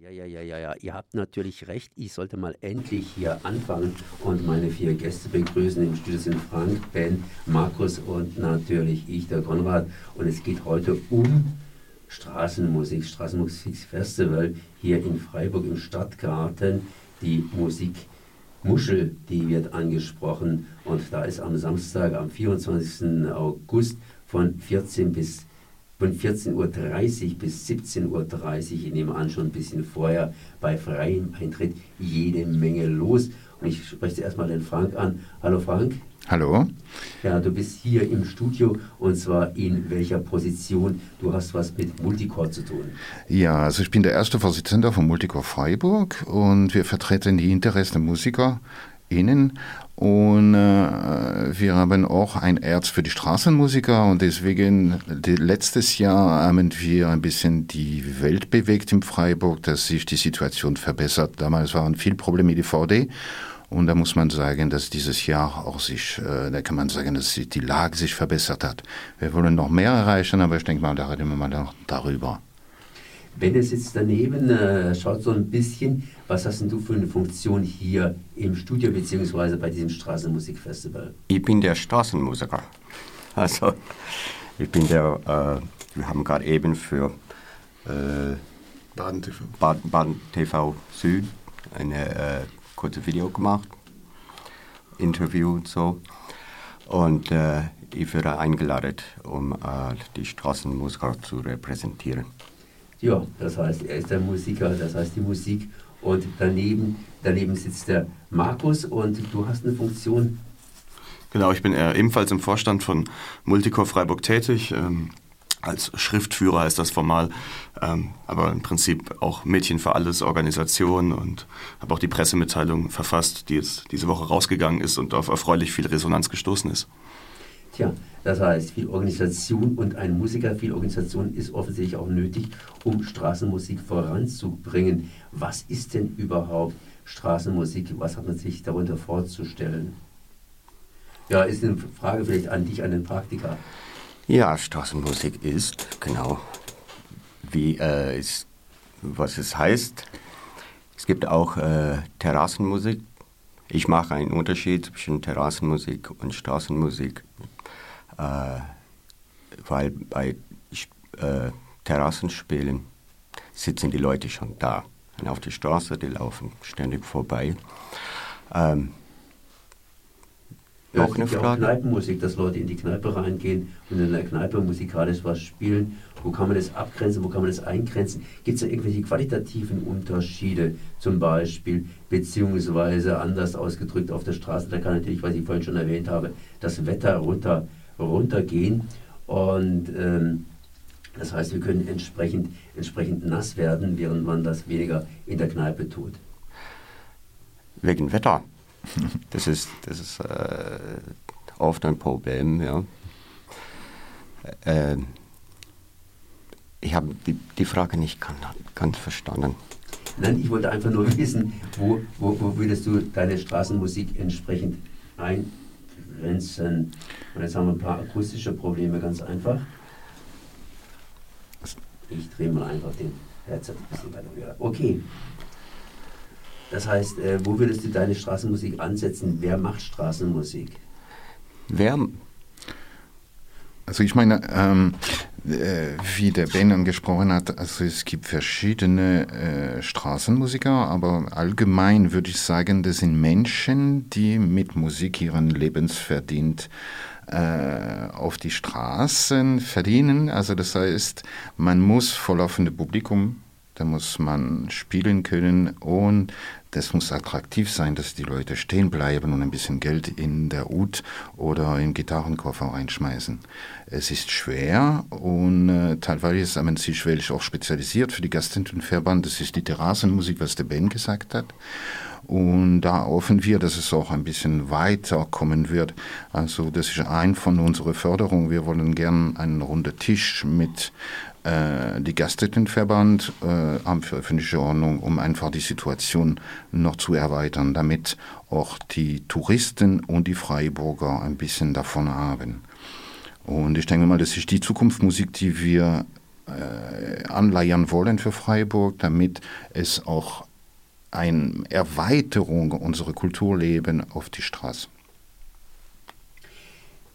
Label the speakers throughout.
Speaker 1: Ja, ja, ja, ja, ja. Ihr habt natürlich recht. Ich sollte mal endlich hier anfangen und meine vier Gäste begrüßen. Im Studio sind Frank, Ben, Markus und natürlich ich, der Konrad. Und es geht heute um Straßenmusik, Straßenmusikfestival hier in Freiburg im Stadtgarten. Die Musik Muschel, die wird angesprochen. Und da ist am Samstag, am 24. August von 14 bis von 14.30 Uhr bis 17.30 Uhr, ich nehme an schon ein bisschen vorher, bei freiem Eintritt jede Menge los. Und ich spreche zuerst mal den Frank an. Hallo Frank.
Speaker 2: Hallo.
Speaker 1: Ja, du bist hier im Studio und zwar in welcher Position? Du hast was mit Multicore zu tun.
Speaker 2: Ja, also ich bin der erste Vorsitzende von Multicore Freiburg und wir vertreten die Interessen der Musiker innen und äh, wir haben auch ein Herz für die Straßenmusiker und deswegen die, letztes Jahr haben wir ein bisschen die Welt bewegt in Freiburg, dass sich die Situation verbessert. Damals waren viele Probleme mit DVD und da muss man sagen, dass dieses Jahr auch sich, äh, da kann man sagen, dass die Lage sich verbessert hat. Wir wollen noch mehr erreichen, aber ich denke mal, da reden wir mal darüber.
Speaker 1: Benne sitzt daneben, äh, schaut so ein bisschen. Was hast denn du für eine Funktion hier im Studio bzw. bei diesem Straßenmusikfestival?
Speaker 3: Ich bin der Straßenmusiker. Also, ich bin der, äh, wir haben gerade eben für äh, Baden TV. Baden, Baden TV Süd eine äh, kurze Video gemacht, Interview und so. Und äh, ich wurde eingeladen, um äh, die Straßenmusiker zu repräsentieren.
Speaker 1: Ja, das heißt, er ist der Musiker, das heißt die Musik. Und daneben, daneben sitzt der Markus und du hast eine Funktion.
Speaker 4: Genau, ich bin ebenfalls im Vorstand von Multicore Freiburg tätig. Ähm, als Schriftführer heißt das formal, ähm, aber im Prinzip auch Mädchen für alles Organisation und habe auch die Pressemitteilung verfasst, die jetzt diese Woche rausgegangen ist und auf erfreulich viel Resonanz gestoßen ist.
Speaker 1: Tja, das heißt, viel Organisation und ein Musiker, viel Organisation ist offensichtlich auch nötig, um Straßenmusik voranzubringen. Was ist denn überhaupt Straßenmusik? Was hat man sich darunter vorzustellen? Ja, ist eine Frage vielleicht an dich, an den Praktiker.
Speaker 3: Ja, Straßenmusik ist, genau, wie äh, ist, was es heißt. Es gibt auch äh, Terrassenmusik. Ich mache einen Unterschied zwischen Terrassenmusik und Straßenmusik weil bei äh, Terrassenspielen sitzen die Leute schon da. Und auf der Straße, die laufen ständig vorbei. Ähm,
Speaker 1: ja, noch eine Frage? Auch Kneipenmusik, dass Leute in die Kneipe reingehen und in der Kneipe musikalisch was spielen. Wo kann man das abgrenzen, wo kann man das eingrenzen? Gibt es da irgendwelche qualitativen Unterschiede zum Beispiel, beziehungsweise anders ausgedrückt auf der Straße? Da kann natürlich, was ich vorhin schon erwähnt habe, das Wetter runter runtergehen. Und ähm, das heißt, wir können entsprechend, entsprechend nass werden, während man das weniger in der Kneipe tut.
Speaker 3: Wegen Wetter. Das ist, das ist äh, oft ein Problem. Ja. Äh, ich habe die, die Frage nicht ganz, ganz verstanden.
Speaker 1: Nein, ich wollte einfach nur wissen, wo, wo, wo würdest du deine Straßenmusik entsprechend ein, Grenzen. Und jetzt haben wir ein paar akustische Probleme, ganz einfach. Ich drehe mal einfach den Headset ein bisschen weiter höher. Okay. Das heißt, äh, wo würdest du deine Straßenmusik ansetzen? Wer macht Straßenmusik?
Speaker 3: Wer
Speaker 2: also ich meine, ähm, äh, wie der Ben angesprochen hat, also es gibt verschiedene äh, Straßenmusiker, aber allgemein würde ich sagen, das sind Menschen, die mit Musik ihren Lebensverdient äh, auf die Straßen verdienen. Also das heißt, man muss vor laufendem Publikum da muss man spielen können und das muss attraktiv sein, dass die Leute stehen bleiben und ein bisschen Geld in der Ut oder im Gitarrenkoffer reinschmeißen. Es ist schwer und äh, teilweise haben sich welche auch spezialisiert für die Gastenverband. Das ist die Terrassenmusik, was der Ben gesagt hat. Und da hoffen wir, dass es auch ein bisschen weiterkommen wird. Also das ist ein von unserer Förderungen. Wir wollen gern einen runden Tisch mit äh, die Gaststättenverband äh, Amt für öffentliche Ordnung, um einfach die Situation noch zu erweitern, damit auch die Touristen und die Freiburger ein bisschen davon haben. Und ich denke mal, das ist die Zukunftsmusik, die wir äh, anleiern wollen für Freiburg, damit es auch eine Erweiterung unserer Kulturleben auf die Straße.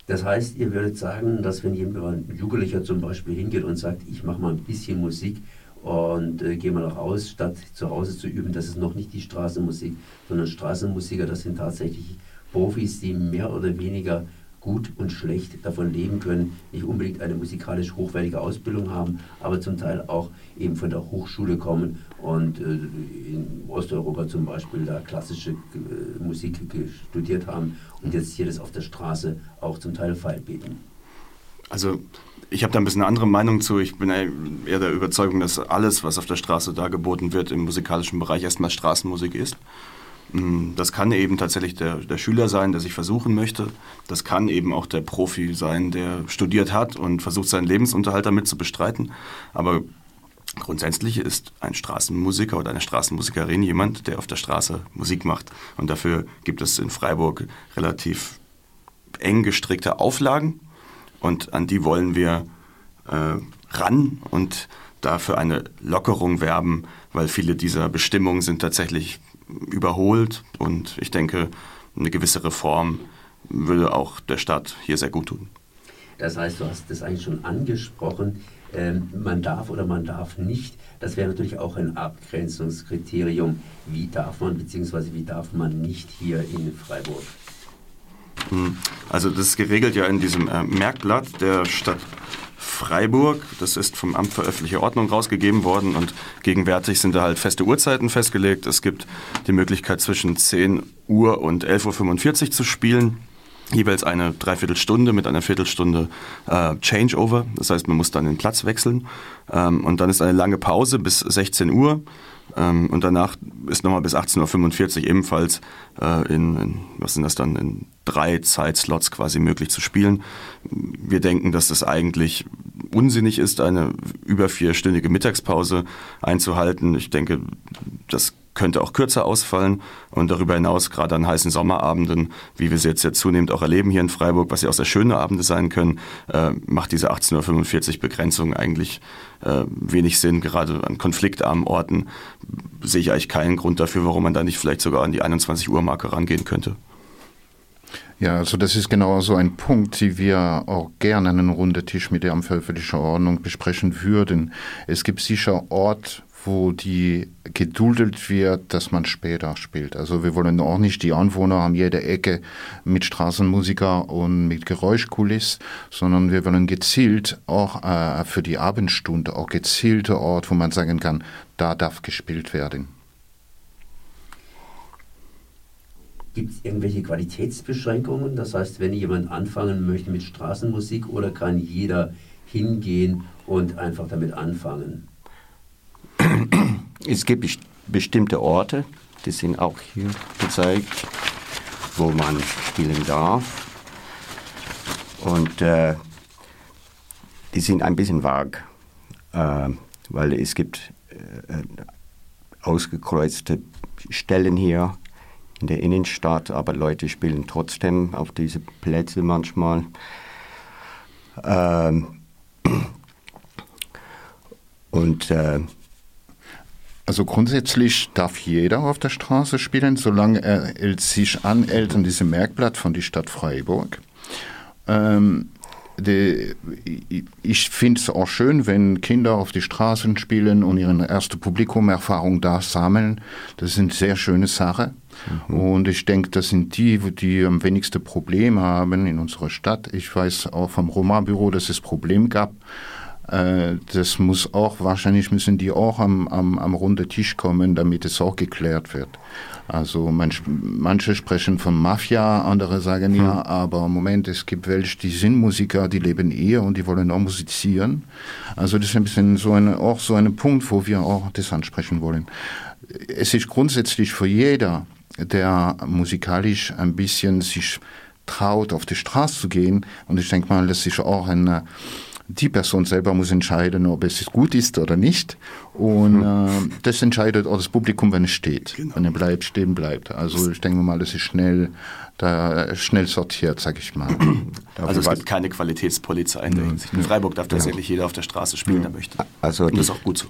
Speaker 1: Das heißt, ihr würdet sagen, dass wenn jemand, Jugendlicher zum Beispiel hingeht und sagt, ich mache mal ein bisschen Musik und äh, gehe mal raus, statt zu Hause zu üben, das ist noch nicht die Straßenmusik, sondern Straßenmusiker, das sind tatsächlich Profis, die mehr oder weniger gut und schlecht davon leben können, nicht unbedingt eine musikalisch hochwertige Ausbildung haben, aber zum Teil auch eben von der Hochschule kommen und äh, in Osteuropa zum Beispiel da klassische äh, Musik studiert haben und jetzt hier das auf der Straße auch zum Teil feilbieten.
Speaker 4: Also ich habe da ein bisschen eine andere Meinung zu. Ich bin eher der Überzeugung, dass alles, was auf der Straße dargeboten wird, im musikalischen Bereich erstmal Straßenmusik ist. Mm, das kann eben tatsächlich der, der Schüler sein, der sich versuchen möchte. Das kann eben auch der Profi sein, der studiert hat und versucht, seinen Lebensunterhalt damit zu bestreiten. Aber grundsätzlich ist ein Straßenmusiker oder eine Straßenmusikerin jemand, der auf der Straße Musik macht. Und dafür gibt es in Freiburg relativ eng gestrickte Auflagen. Und an die wollen wir äh, ran und dafür eine Lockerung werben, weil viele dieser Bestimmungen sind tatsächlich überholt und ich denke, eine gewisse Reform würde auch der Stadt hier sehr gut tun.
Speaker 1: Das heißt, du hast das eigentlich schon angesprochen, ähm, man darf oder man darf nicht. Das wäre natürlich auch ein Abgrenzungskriterium. Wie darf man bzw. wie darf man nicht hier in Freiburg?
Speaker 4: Hm. Also das ist geregelt ja in diesem äh, Merkblatt der Stadt Freiburg. Das ist vom Amt für öffentliche Ordnung rausgegeben worden und gegenwärtig sind da halt feste Uhrzeiten festgelegt. Es gibt die Möglichkeit zwischen 10 Uhr und 11.45 Uhr zu spielen. Jeweils eine Dreiviertelstunde mit einer Viertelstunde äh, Changeover. Das heißt, man muss dann den Platz wechseln. Ähm, und dann ist eine lange Pause bis 16 Uhr. Ähm, und danach ist nochmal bis 18.45 Uhr ebenfalls äh, in, in, was sind das dann, in drei Zeitslots quasi möglich zu spielen. Wir denken, dass das eigentlich unsinnig ist, eine über vierstündige Mittagspause einzuhalten. Ich denke, das könnte auch kürzer ausfallen und darüber hinaus gerade an heißen Sommerabenden, wie wir sie jetzt ja zunehmend auch erleben hier in Freiburg, was ja auch sehr schöne Abende sein können, äh, macht diese 18.45 Uhr Begrenzung eigentlich äh, wenig Sinn. Gerade an konfliktarmen Orten sehe ich eigentlich keinen Grund dafür, warum man da nicht vielleicht sogar an die 21 Uhr Marke rangehen könnte.
Speaker 2: Ja, also das ist genau so ein Punkt, den wir auch gerne an einem runden Tisch mit der Amtsöffentlichen Ordnung besprechen würden. Es gibt sicher Ort, wo die geduldet wird, dass man später spielt. Also wir wollen auch nicht die Anwohner an jeder Ecke mit Straßenmusiker und mit Geräuschkuliss, sondern wir wollen gezielt auch äh, für die Abendstunde auch gezielte Ort, wo man sagen kann, da darf gespielt werden.
Speaker 1: Gibt es irgendwelche Qualitätsbeschränkungen? Das heißt, wenn jemand anfangen möchte mit Straßenmusik oder kann jeder hingehen und einfach damit anfangen?
Speaker 3: Es gibt bestimmte Orte, die sind auch hier gezeigt, wo man spielen darf. Und äh, die sind ein bisschen vag, äh, weil es gibt äh, ausgekreuzte Stellen hier in der Innenstadt, aber Leute spielen trotzdem auf diese Plätze manchmal. Ähm, und äh,
Speaker 2: also grundsätzlich darf jeder auf der Straße spielen, solange er sich anhält an diesem Merkblatt von der Stadt Freiburg. Ähm, die, ich finde es auch schön, wenn Kinder auf die Straßen spielen und ihre erste Publikumerfahrung da sammeln. Das ist eine sehr schöne Sache. Mhm. Und ich denke, das sind die, die am wenigsten Probleme haben in unserer Stadt. Ich weiß auch vom Roma-Büro, dass es Probleme gab das muss auch, wahrscheinlich müssen die auch am, am, am runden Tisch kommen, damit es auch geklärt wird. Also manch, manche sprechen von Mafia, andere sagen ja, hm. aber im Moment, es gibt welche, die sind Musiker, die leben eher und die wollen auch musizieren. Also das ist ein bisschen so eine, auch so ein Punkt, wo wir auch das ansprechen wollen. Es ist grundsätzlich für jeder, der musikalisch ein bisschen sich traut, auf die Straße zu gehen, und ich denke mal, das ist auch eine die Person selber muss entscheiden, ob es gut ist oder nicht. Und mhm. äh, das entscheidet auch das Publikum, wenn es steht. Genau. Wenn er bleibt, stehen bleibt. Also ich denke mal, das ist schnell, da, schnell sortiert, sag ich mal.
Speaker 4: also es gibt keine Qualitätspolizei in der Hinsicht. In Freiburg darf tatsächlich jeder auf der Straße spielen, der möchte.
Speaker 3: Also Und das ist auch gut so.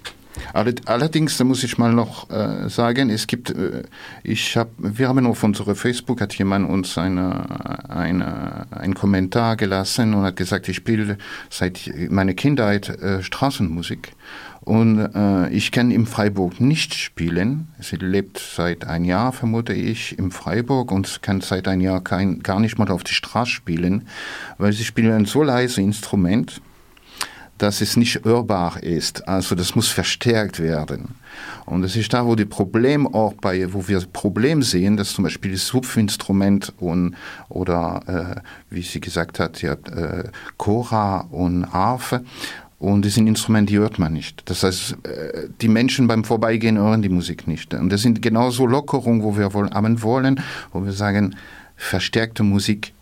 Speaker 2: Allerdings, da muss ich mal noch äh, sagen, es gibt, äh, ich habe, wir haben auf unserer Facebook hat jemand uns eine, eine, einen Kommentar gelassen und hat gesagt, ich spiele seit meiner Kindheit äh, Straßenmusik und äh, ich kann im Freiburg nicht spielen. Sie lebt seit ein Jahr, vermute ich, im Freiburg und kann seit ein Jahr kein, gar nicht mal auf die Straße spielen, weil sie spielen ein so leises Instrument dass es nicht hörbar ist. Also das muss verstärkt werden. Und das ist da, wo die Problem auch bei, wo wir Problem sehen, dass zum Beispiel das Supfinstrument und oder äh, wie sie gesagt hat, ja, äh, Chora und Harfe und das sind Instrumente, die hört man nicht. Das heißt, äh, die Menschen beim Vorbeigehen hören die Musik nicht. Und das sind genauso Lockerungen, wo wir wollen, wollen, wo wir sagen, verstärkte Musik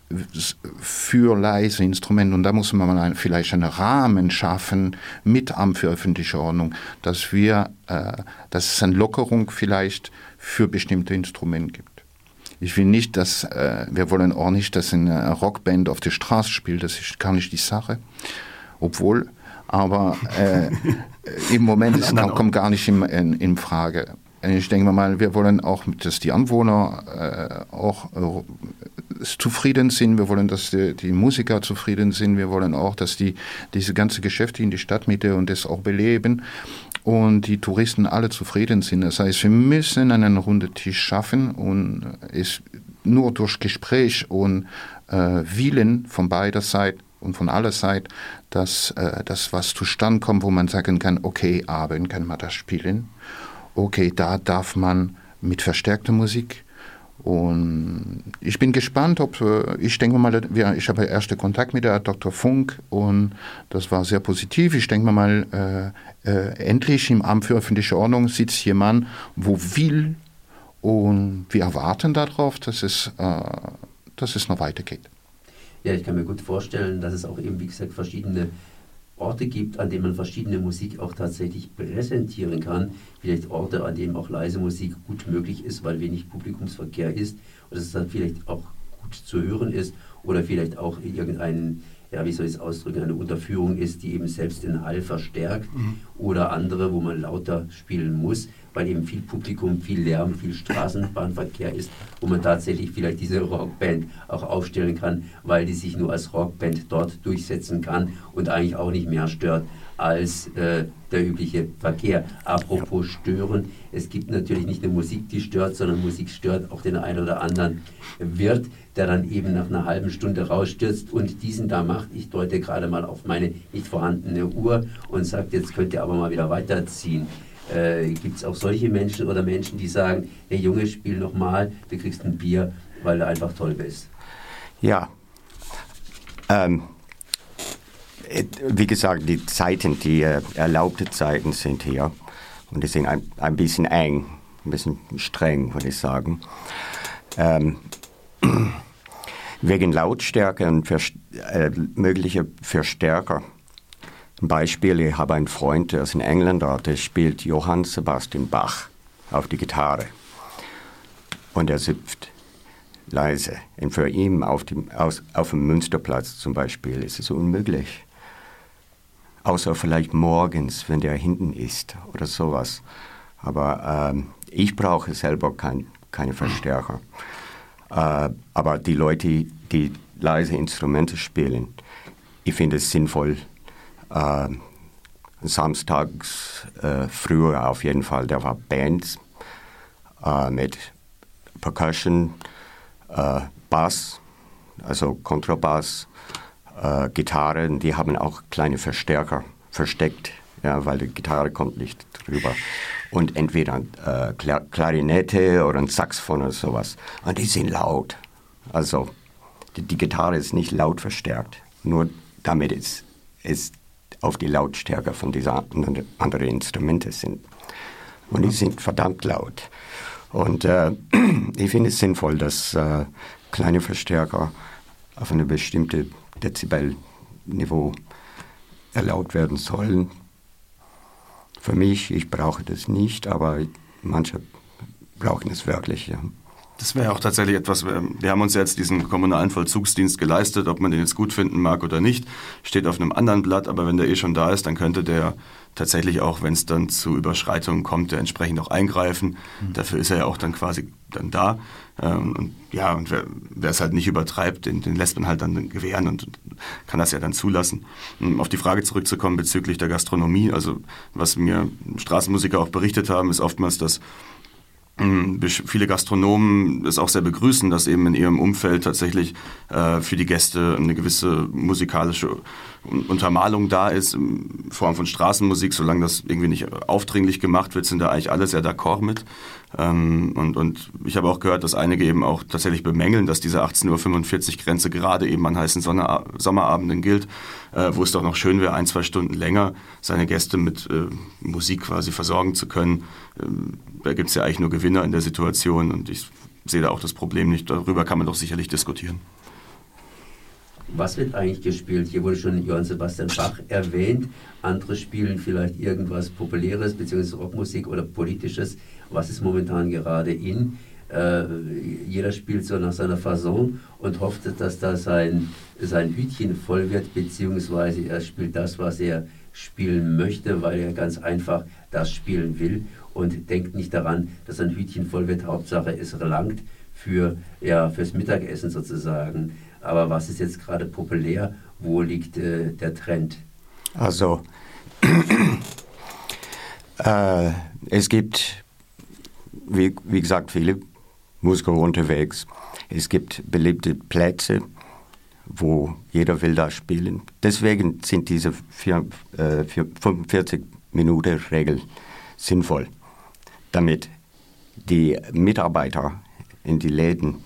Speaker 2: für leise Instrumente. Und da muss man vielleicht einen Rahmen schaffen mit Amt für öffentliche Ordnung, dass wir, äh, dass es eine Lockerung vielleicht für bestimmte Instrumente gibt. Ich will nicht, dass, äh, wir wollen auch nicht, dass eine Rockband auf der Straße spielt, das ist gar nicht die Sache. Obwohl, aber äh, im Moment ist, kommt gar nicht in, in, in Frage. Ich denke mal, wir wollen auch, dass die Anwohner äh, auch äh, zufrieden sind. Wir wollen, dass die, die, Musiker zufrieden sind. Wir wollen auch, dass die diese ganze Geschäfte in die Stadtmitte und das auch beleben und die Touristen alle zufrieden sind. Das heißt, wir müssen einen runden Tisch schaffen und es nur durch Gespräch und äh, Willen von beider Seiten und von aller Seite, dass äh, das was zustande kommt, wo man sagen kann, okay, abend kann man das spielen okay, da darf man mit verstärkter Musik. Und ich bin gespannt, ob, äh, ich denke mal, ich habe erste Kontakt mit der Dr. Funk und das war sehr positiv. Ich denke mal, äh, äh, endlich im Amt für öffentliche Ordnung sitzt jemand, wo will und wir erwarten darauf, dass es, äh, dass es noch weitergeht.
Speaker 1: Ja, ich kann mir gut vorstellen, dass es auch eben, wie gesagt, verschiedene Orte gibt, an denen man verschiedene Musik auch tatsächlich präsentieren kann. Vielleicht Orte, an denen auch leise Musik gut möglich ist, weil wenig Publikumsverkehr ist und es dann vielleicht auch gut zu hören ist oder vielleicht auch irgendein, ja, wie soll ich es ausdrücken, eine Unterführung ist, die eben selbst den Hall verstärkt mhm. Oder andere, wo man lauter spielen muss weil eben viel Publikum, viel Lärm, viel Straßenbahnverkehr ist, wo man tatsächlich vielleicht diese Rockband auch aufstellen kann, weil die sich nur als Rockband dort durchsetzen kann und eigentlich auch nicht mehr stört als äh, der übliche Verkehr. Apropos stören, es gibt natürlich nicht nur Musik, die stört, sondern Musik stört auch den einen oder anderen Wirt, der dann eben nach einer halben Stunde rausstürzt und diesen da macht. Ich deute gerade mal auf meine nicht vorhandene Uhr und sagt, jetzt könnt ihr aber mal wieder weiterziehen äh, gibt es auch solche Menschen oder Menschen, die sagen, hey Junge, spiel nochmal, du kriegst ein Bier, weil du einfach toll bist.
Speaker 3: Ja. Ähm, wie gesagt, die Zeiten, die äh, erlaubte Zeiten sind hier und die sind ein, ein bisschen eng, ein bisschen streng, würde ich sagen. Ähm, wegen Lautstärke und Verst äh, mögliche Verstärker Beispiel, ich habe einen Freund, der ist ein Engländer, der spielt Johann Sebastian Bach auf die Gitarre. Und er sipft leise. Und für ihn auf dem, aus, auf dem Münsterplatz zum Beispiel ist es unmöglich. Außer vielleicht morgens, wenn der hinten ist oder sowas. Aber ähm, ich brauche selber kein, keine Verstärker. Äh, aber die Leute, die leise Instrumente spielen, ich finde es sinnvoll, äh, samstags äh, früher auf jeden Fall, da war Bands äh, mit Percussion, äh, Bass, also Kontrabass, äh, Gitarren, die haben auch kleine Verstärker versteckt, ja, weil die Gitarre kommt nicht drüber. Und entweder äh, Klarinette oder ein Saxophon oder sowas. Und die sind laut. Also die, die Gitarre ist nicht laut verstärkt, nur damit es, es auf die Lautstärke von diesen anderen Instrumente sind. Und die sind verdammt laut. Und äh, ich finde es sinnvoll, dass äh, kleine Verstärker auf einem bestimmten Dezibelniveau erlaubt werden sollen. Für mich, ich brauche das nicht, aber manche brauchen es wirklich. Ja.
Speaker 4: Das wäre auch tatsächlich etwas, wir haben uns jetzt diesen kommunalen Vollzugsdienst geleistet, ob man den jetzt gut finden mag oder nicht, steht auf einem anderen Blatt, aber wenn der eh schon da ist, dann könnte der tatsächlich auch, wenn es dann zu Überschreitungen kommt, der entsprechend auch eingreifen. Mhm. Dafür ist er ja auch dann quasi dann da. Ähm, und ja, und wer, es halt nicht übertreibt, den, den lässt man halt dann gewähren und kann das ja dann zulassen. Um auf die Frage zurückzukommen bezüglich der Gastronomie, also was mir Straßenmusiker auch berichtet haben, ist oftmals, dass viele Gastronomen es auch sehr begrüßen, dass eben in ihrem Umfeld tatsächlich äh, für die Gäste eine gewisse musikalische Untermalung da ist, in Form von Straßenmusik, solange das irgendwie nicht aufdringlich gemacht wird, sind da eigentlich alle sehr d'accord mit. Ähm, und, und ich habe auch gehört, dass einige eben auch tatsächlich bemängeln, dass diese 18.45 Uhr Grenze gerade eben an heißen Sonne Sommerabenden gilt, äh, wo es doch noch schön wäre, ein, zwei Stunden länger seine Gäste mit äh, Musik quasi versorgen zu können. Ähm, da gibt es ja eigentlich nur Gewinner in der Situation und ich sehe da auch das Problem nicht. Darüber kann man doch sicherlich diskutieren.
Speaker 1: Was wird eigentlich gespielt? Hier wurde schon Johann Sebastian Bach erwähnt. Andere spielen vielleicht irgendwas Populäres, beziehungsweise Rockmusik oder Politisches. Was ist momentan gerade in? Äh, jeder spielt so nach seiner Fasson und hofft, dass da sein, sein Hütchen voll wird, beziehungsweise er spielt das, was er spielen möchte, weil er ganz einfach das spielen will und denkt nicht daran, dass sein Hütchen voll wird. Hauptsache, es langt für, ja, fürs Mittagessen sozusagen. Aber was ist jetzt gerade populär? Wo liegt äh, der Trend?
Speaker 3: Also, äh, es gibt, wie, wie gesagt, viele Musiker unterwegs. Es gibt beliebte Plätze, wo jeder will da spielen. Deswegen sind diese äh, 45 Minuten Regel sinnvoll, damit die Mitarbeiter in die Läden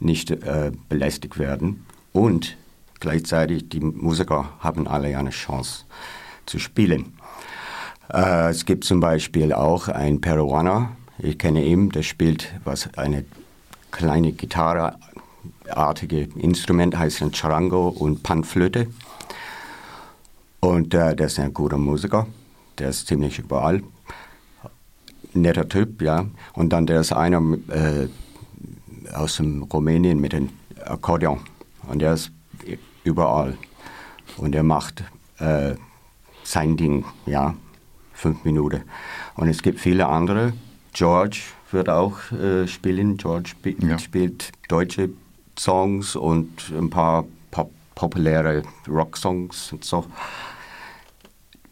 Speaker 3: nicht äh, belästigt werden und gleichzeitig die Musiker haben alle eine Chance zu spielen. Äh, es gibt zum Beispiel auch einen Peruaner, ich kenne ihn, der spielt was eine kleine Gitarreartige Instrument, heißt ein Charango und Panflöte. Und äh, der ist ein guter Musiker, der ist ziemlich überall. Netter Typ, ja. Und dann der ist einer, äh, aus dem Rumänien mit dem Akkordeon. Und der ist überall. Und er macht äh, sein Ding, ja, fünf Minuten. Und es gibt viele andere. George wird auch äh, spielen. George sp ja. spielt deutsche Songs und ein paar pop populäre Rocksongs und so.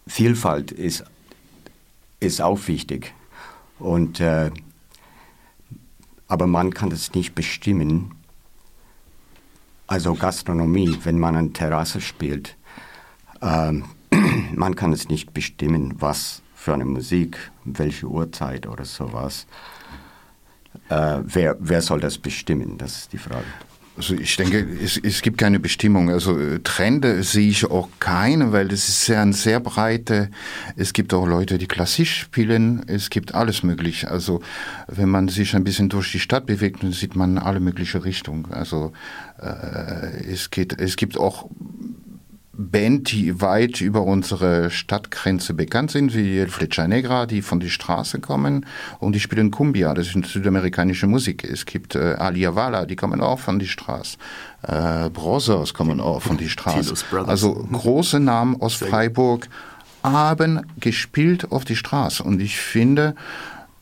Speaker 3: Vielfalt ist, ist auch wichtig. Und äh, aber man kann es nicht bestimmen. Also Gastronomie, wenn man eine Terrasse spielt, ähm, man kann es nicht bestimmen, was für eine Musik, welche Uhrzeit oder sowas. Äh, wer, wer soll das bestimmen? Das ist die Frage.
Speaker 2: Also ich denke, es, es gibt keine Bestimmung. Also äh, Trende sehe ich auch keine, weil das ist sehr, ein sehr breite. Es gibt auch Leute, die klassisch spielen. Es gibt alles möglich. Also wenn man sich ein bisschen durch die Stadt bewegt, dann sieht man alle mögliche Richtungen. Also äh, es geht, es gibt auch Band, die weit über unsere Stadtgrenze bekannt sind, wie El Flecha Negra, die von der Straße kommen und die spielen Cumbia, das ist südamerikanische Musik. Es gibt äh, Alia Vala, die kommen auch von der Straße. Äh, Brothers kommen auch von der Straße. Also große Namen aus Freiburg haben gespielt auf die Straße und ich finde,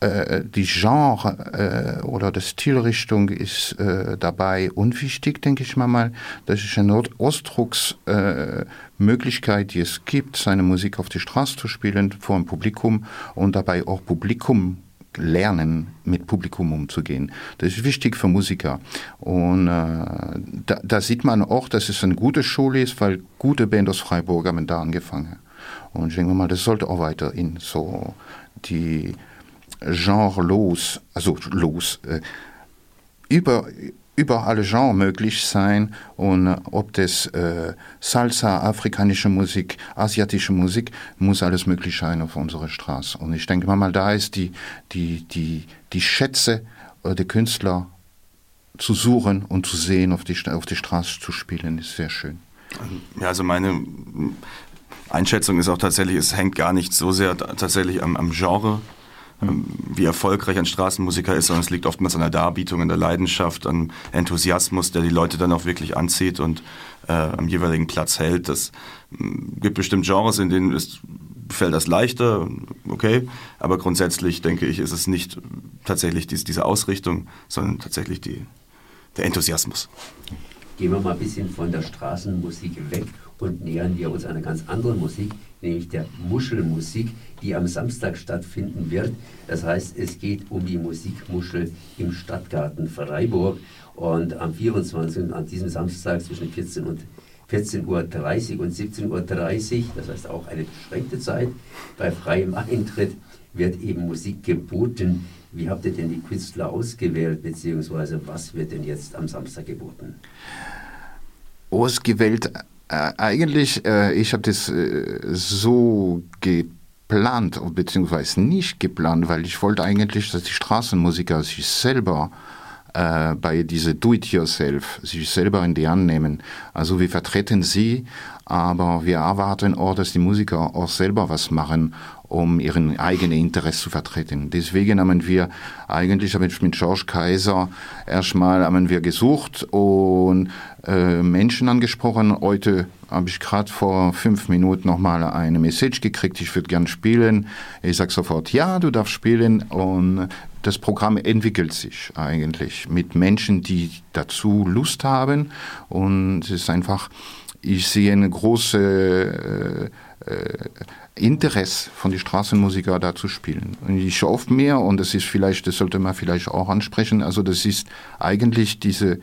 Speaker 2: äh, die Genre äh, oder die Stilrichtung ist äh, dabei unwichtig, denke ich mal. Das ist eine Ausdrucksmöglichkeit, die es gibt, seine Musik auf die Straße zu spielen vor dem Publikum und dabei auch Publikum lernen, mit Publikum umzugehen. Das ist wichtig für Musiker. Und äh, da, da, sieht man auch, dass es eine gute Schule ist, weil gute Band aus Freiburg haben da angefangen. Und ich denke mal, das sollte auch weiterhin so die genrelos, also los, äh, über, über alle Genres möglich sein und äh, ob das äh, Salsa, afrikanische Musik, asiatische Musik, muss alles möglich sein auf unserer Straße. Und ich denke mal, da ist die, die, die, die Schätze der Künstler zu suchen und zu sehen, auf die, auf die Straße zu spielen, ist sehr schön.
Speaker 4: Ja, also meine Einschätzung ist auch tatsächlich, es hängt gar nicht so sehr tatsächlich am, am Genre, wie erfolgreich ein Straßenmusiker ist, sondern es liegt oftmals an der Darbietung, an der Leidenschaft, an Enthusiasmus, der die Leute dann auch wirklich anzieht und äh, am jeweiligen Platz hält. Es mm, gibt bestimmt Genres, in denen es fällt das leichter, okay, aber grundsätzlich denke ich, ist es nicht tatsächlich dies, diese Ausrichtung, sondern tatsächlich die, der Enthusiasmus.
Speaker 1: Gehen wir mal ein bisschen von der Straßenmusik weg und nähern wir uns einer ganz anderen Musik, nämlich der Muschelmusik, die am Samstag stattfinden wird. Das heißt, es geht um die Musikmuschel im Stadtgarten Freiburg und am 24. an diesem Samstag zwischen 14 und 14.30 Uhr und 17.30 Uhr, das heißt auch eine beschränkte Zeit, bei freiem Eintritt wird eben Musik geboten. Wie habt ihr denn die Künstler ausgewählt, beziehungsweise was wird denn jetzt am Samstag geboten?
Speaker 2: Ausgewählt, äh, eigentlich, äh, ich habe das äh, so geplant, beziehungsweise nicht geplant, weil ich wollte eigentlich, dass die Straßenmusiker sich selber äh, bei diese Do-it-yourself sich selber in die Hand nehmen. Also wir vertreten sie, aber wir erwarten auch, dass die Musiker auch selber was machen, um ihren eigenen Interesse zu vertreten. Deswegen haben wir eigentlich haben wir mit George Kaiser erstmal haben wir gesucht und äh, Menschen angesprochen. Heute habe ich gerade vor fünf Minuten nochmal eine Message gekriegt, ich würde gern spielen. Ich sage sofort, ja, du darfst spielen und das Programm entwickelt sich eigentlich mit Menschen, die dazu Lust haben und es ist einfach, ich sehe eine große äh, Interesse von den Straßenmusiker da zu spielen. Und ich hoffe mehr und das ist vielleicht, das sollte man vielleicht auch ansprechen, also das ist eigentlich diese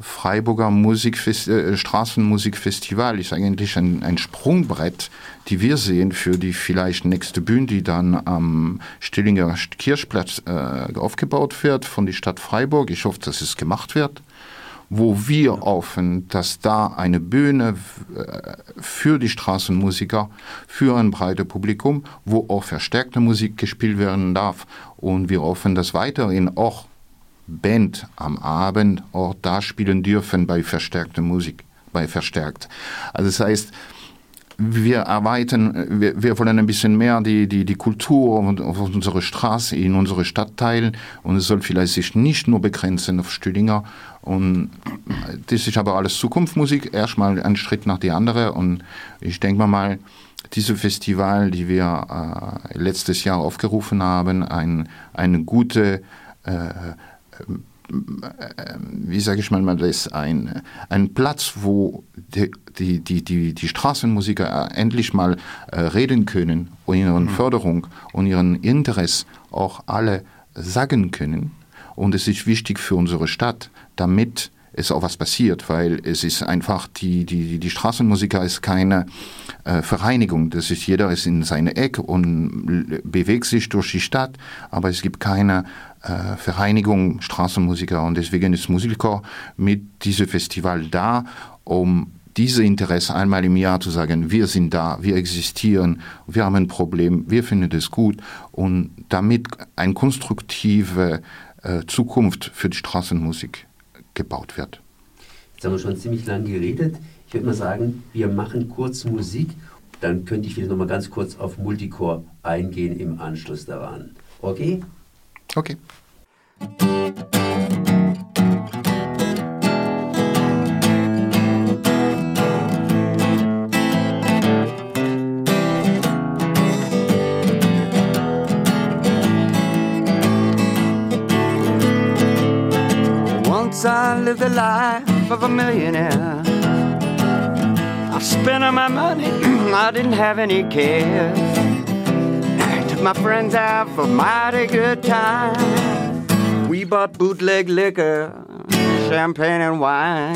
Speaker 2: Freiburger Musikfest äh, Straßenmusikfestival ist eigentlich ein, ein Sprungbrett, die wir sehen für die vielleicht nächste Bühne, die dann am Stillinger Kirchplatz äh, aufgebaut wird von der Stadt Freiburg. Ich hoffe, dass es gemacht wird wo wir hoffen, dass da eine Bühne äh, für die Straßenmusiker, für ein breites Publikum, wo auch verstärkte Musik gespielt werden darf. Und wir hoffen, dass weiterhin auch Band am Abend auch da spielen dürfen bei verstärkter Musik, bei verstärkt. Also das heißt, wir erweitern, wir, wir wollen ein bisschen mehr die, die, die Kultur auf unsere Straße, in unsere Stadtteile und es soll vielleicht sich nicht nur begrenzen auf Stüdinger. Und das ist aber alles Zukunftsmusik, erstmal ein Schritt nach die andere. Und ich denke mal, diese Festival, die wir äh, letztes Jahr aufgerufen haben, ein, eine gute äh, wie sage ich mal das, ein, ein Platz, wo die, die, die, die, die Straßenmusiker endlich mal äh, reden können und ihren mhm. Förderung und ihren Interesse auch alle sagen können. Und es ist wichtig für unsere Stadt, damit es auch was passiert, weil es ist einfach, die, die, die Straßenmusiker ist keine äh, Vereinigung. Das ist, jeder ist in seine Ecke und bewegt sich durch die Stadt, aber es gibt keine äh, Vereinigung Straßenmusiker und deswegen ist Musiker mit diesem Festival da, um diese Interesse einmal im Jahr zu sagen, wir sind da, wir existieren, wir haben ein Problem, wir finden es gut und damit eine konstruktive äh, Zukunft für die Straßenmusik gebaut wird.
Speaker 1: Jetzt haben wir schon ziemlich lange geredet. Ich würde mal sagen, wir machen kurz Musik, dann könnte ich wieder noch mal ganz kurz auf Multicore eingehen im Anschluss daran. Okay?
Speaker 2: Okay.
Speaker 5: Once I lived the life of a millionaire. I spent all my money, I didn't have any cares my friends have a mighty good time. We bought bootleg liquor, champagne and wine.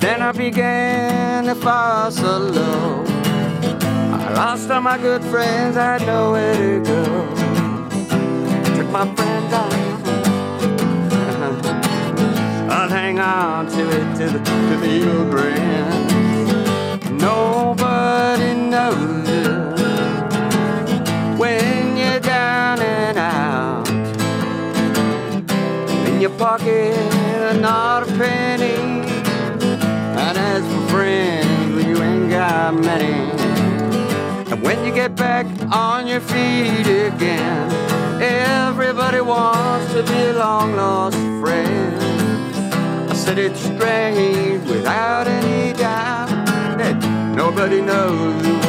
Speaker 5: Then I began to fall so low. I lost all my good friends, I had nowhere to go. Took my friends out. I'll hang on to it to the, to the old brand. Nobody knows it In your pocket, not a penny. And as for friends, well, you ain't got many. And when you get back on your feet again. Everybody wants to be a long lost friend. I said it's strange without any doubt that nobody knows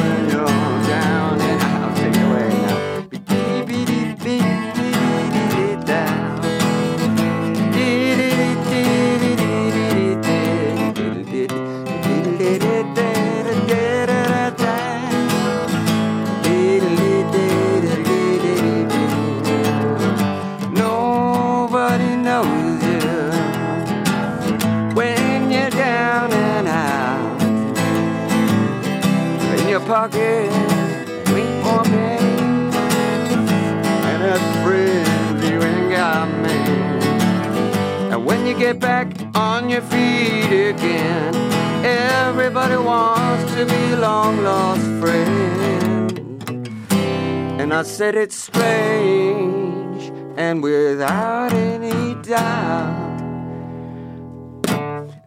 Speaker 5: And I said it's strange and without any doubt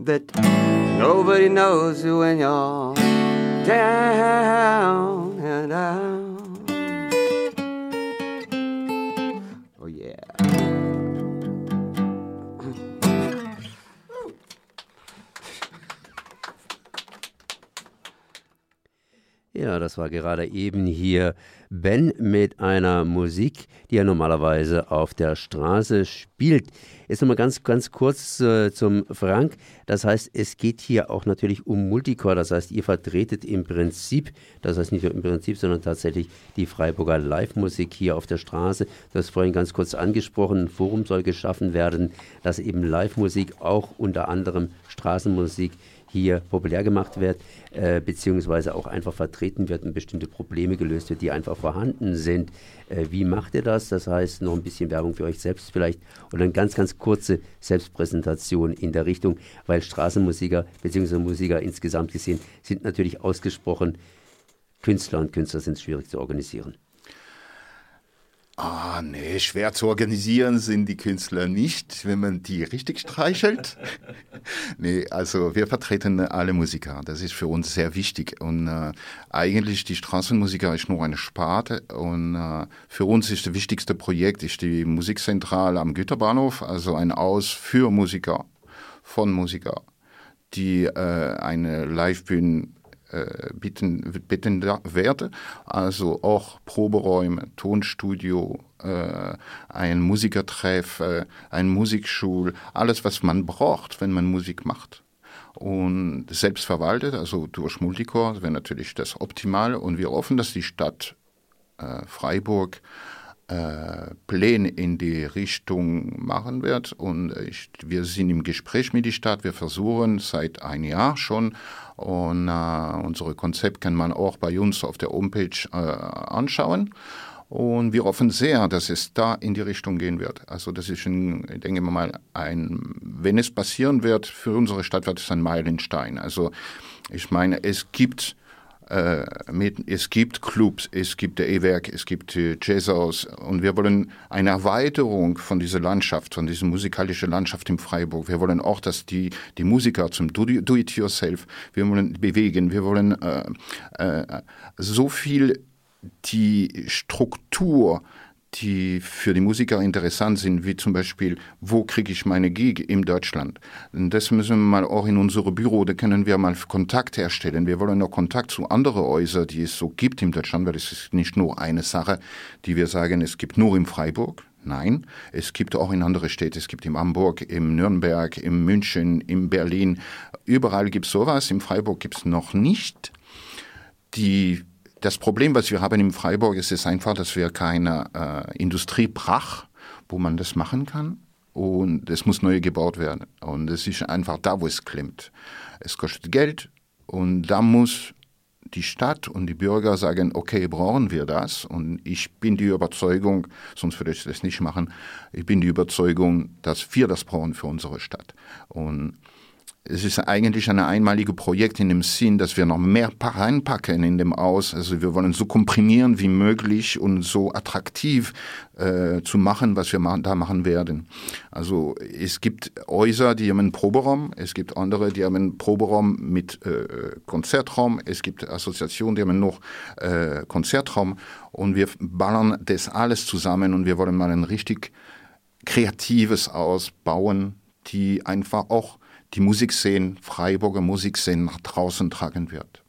Speaker 5: that nobody knows you when you're down
Speaker 1: Ja, das war gerade eben hier Ben mit einer Musik, die er normalerweise auf der Straße spielt. Jetzt nochmal ganz, ganz kurz äh, zum Frank. Das heißt, es geht hier auch natürlich um Multicore. Das heißt, ihr vertretet im Prinzip, das heißt nicht nur im Prinzip, sondern tatsächlich die Freiburger Live-Musik hier auf der Straße. Du hast vorhin ganz kurz angesprochen, ein Forum soll geschaffen werden, dass eben Live-Musik auch unter anderem Straßenmusik hier populär gemacht wird, äh, beziehungsweise auch einfach vertreten wird und bestimmte Probleme gelöst wird, die einfach vorhanden sind. Äh, wie macht ihr das? Das heißt, noch ein bisschen Werbung für euch selbst vielleicht oder eine ganz, ganz kurze Selbstpräsentation in der Richtung, weil Straßenmusiker beziehungsweise Musiker insgesamt gesehen sind natürlich ausgesprochen Künstler und Künstler sind schwierig zu organisieren.
Speaker 2: Ah, nee, schwer zu organisieren sind die Künstler nicht, wenn man die richtig streichelt. nee, also wir vertreten alle Musiker. Das ist für uns sehr wichtig. Und äh, eigentlich die Straßenmusiker ist nur eine Sparte. Und äh, für uns ist das wichtigste Projekt ist die Musikzentrale am Güterbahnhof, also ein Aus für Musiker, von Musiker, die äh, eine Livebühne bieten, bieten werde. Also auch Proberäume, Tonstudio, äh, ein Musikertreff, äh, ein Musikschul, alles, was man braucht, wenn man Musik macht. Und selbst verwaltet, also durch Multicore, wäre natürlich das Optimale. Und wir hoffen, dass die Stadt äh, Freiburg äh, Pläne in die Richtung machen wird. Und ich, wir sind im Gespräch mit der Stadt. Wir versuchen seit einem Jahr schon. Und äh, unser Konzept kann man auch bei uns auf der Homepage äh, anschauen. Und wir hoffen sehr, dass es da in die Richtung gehen wird. Also das ist, ein, ich denke mal, ein, wenn es passieren wird, für unsere Stadt wird es ein Meilenstein. Also ich meine, es gibt äh, mit, es gibt Clubs, es gibt der E-Werk, es gibt äh, Jazzhaus und wir wollen eine Erweiterung von dieser Landschaft, von dieser musikalischen Landschaft in Freiburg. Wir wollen auch, dass die, die Musiker zum Do-it-yourself, wir wollen bewegen, wir wollen äh, äh, so viel die Struktur die für die Musiker interessant sind, wie zum Beispiel, wo kriege ich meine Gig in Deutschland. Das müssen wir mal auch in unsere Büro, da können wir mal Kontakt herstellen. Wir wollen auch Kontakt zu anderen Häusern, die es so gibt in Deutschland, weil es ist nicht nur eine Sache, die wir sagen, es gibt nur in Freiburg. Nein, es gibt auch in andere Städte, es gibt in Hamburg, in Nürnberg, in München, in Berlin. Überall gibt es sowas, in Freiburg gibt es noch nicht. Die das Problem, was wir haben in Freiburg, ist, ist einfach, dass wir keine äh, Industrie brach, wo man das machen kann. Und es muss neu gebaut werden. Und es ist einfach da, wo es klemmt. Es kostet Geld und da muss die Stadt und die Bürger sagen, okay, brauchen wir das? Und ich bin die Überzeugung, sonst würde ich das nicht machen, ich bin die Überzeugung, dass wir das brauchen für unsere Stadt. Und es ist eigentlich ein einmaliges Projekt in dem Sinn, dass wir noch mehr reinpacken in dem Aus. Also wir wollen so komprimieren wie möglich und so attraktiv äh, zu machen, was wir da machen werden. Also es gibt Häuser, die haben einen Proberaum, es gibt andere, die haben einen Proberaum mit äh, Konzertraum, es gibt Assoziationen, die haben noch äh, Konzertraum und wir ballern das alles zusammen und wir wollen mal ein richtig kreatives ausbauen, die einfach auch die Musikszene, Freiburger Musikszene nach draußen tragen wird.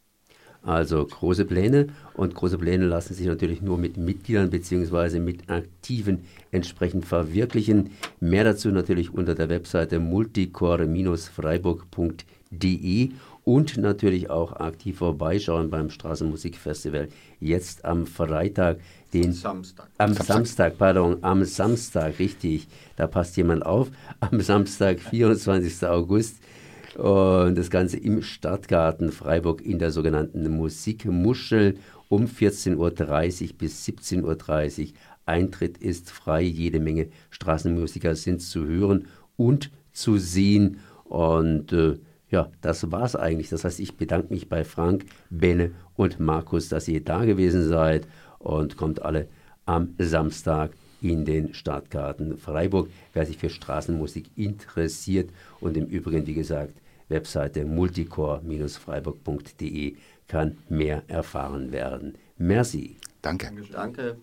Speaker 1: Also große Pläne und große Pläne lassen sich natürlich nur mit Mitgliedern bzw. mit Aktiven entsprechend verwirklichen. Mehr dazu natürlich unter der Webseite multicore-freiburg.de und natürlich auch aktiv vorbeischauen beim Straßenmusikfestival jetzt am Freitag, den
Speaker 3: Samstag.
Speaker 1: Am Samstag. Samstag, pardon, am Samstag, richtig. Da passt jemand auf. Am Samstag, 24. August. Und das Ganze im Stadtgarten Freiburg in der sogenannten Musikmuschel um 14.30 Uhr bis 17.30 Uhr. Eintritt ist frei, jede Menge Straßenmusiker sind zu hören und zu sehen. Und äh, ja, das war's eigentlich. Das heißt, ich bedanke mich bei Frank, Benne und Markus, dass ihr da gewesen seid und kommt alle am Samstag in den Stadtgarten Freiburg. Wer sich für Straßenmusik interessiert und im Übrigen, wie gesagt, Webseite multicore-freiburg.de kann mehr erfahren werden. Merci.
Speaker 2: Danke.
Speaker 3: Danke.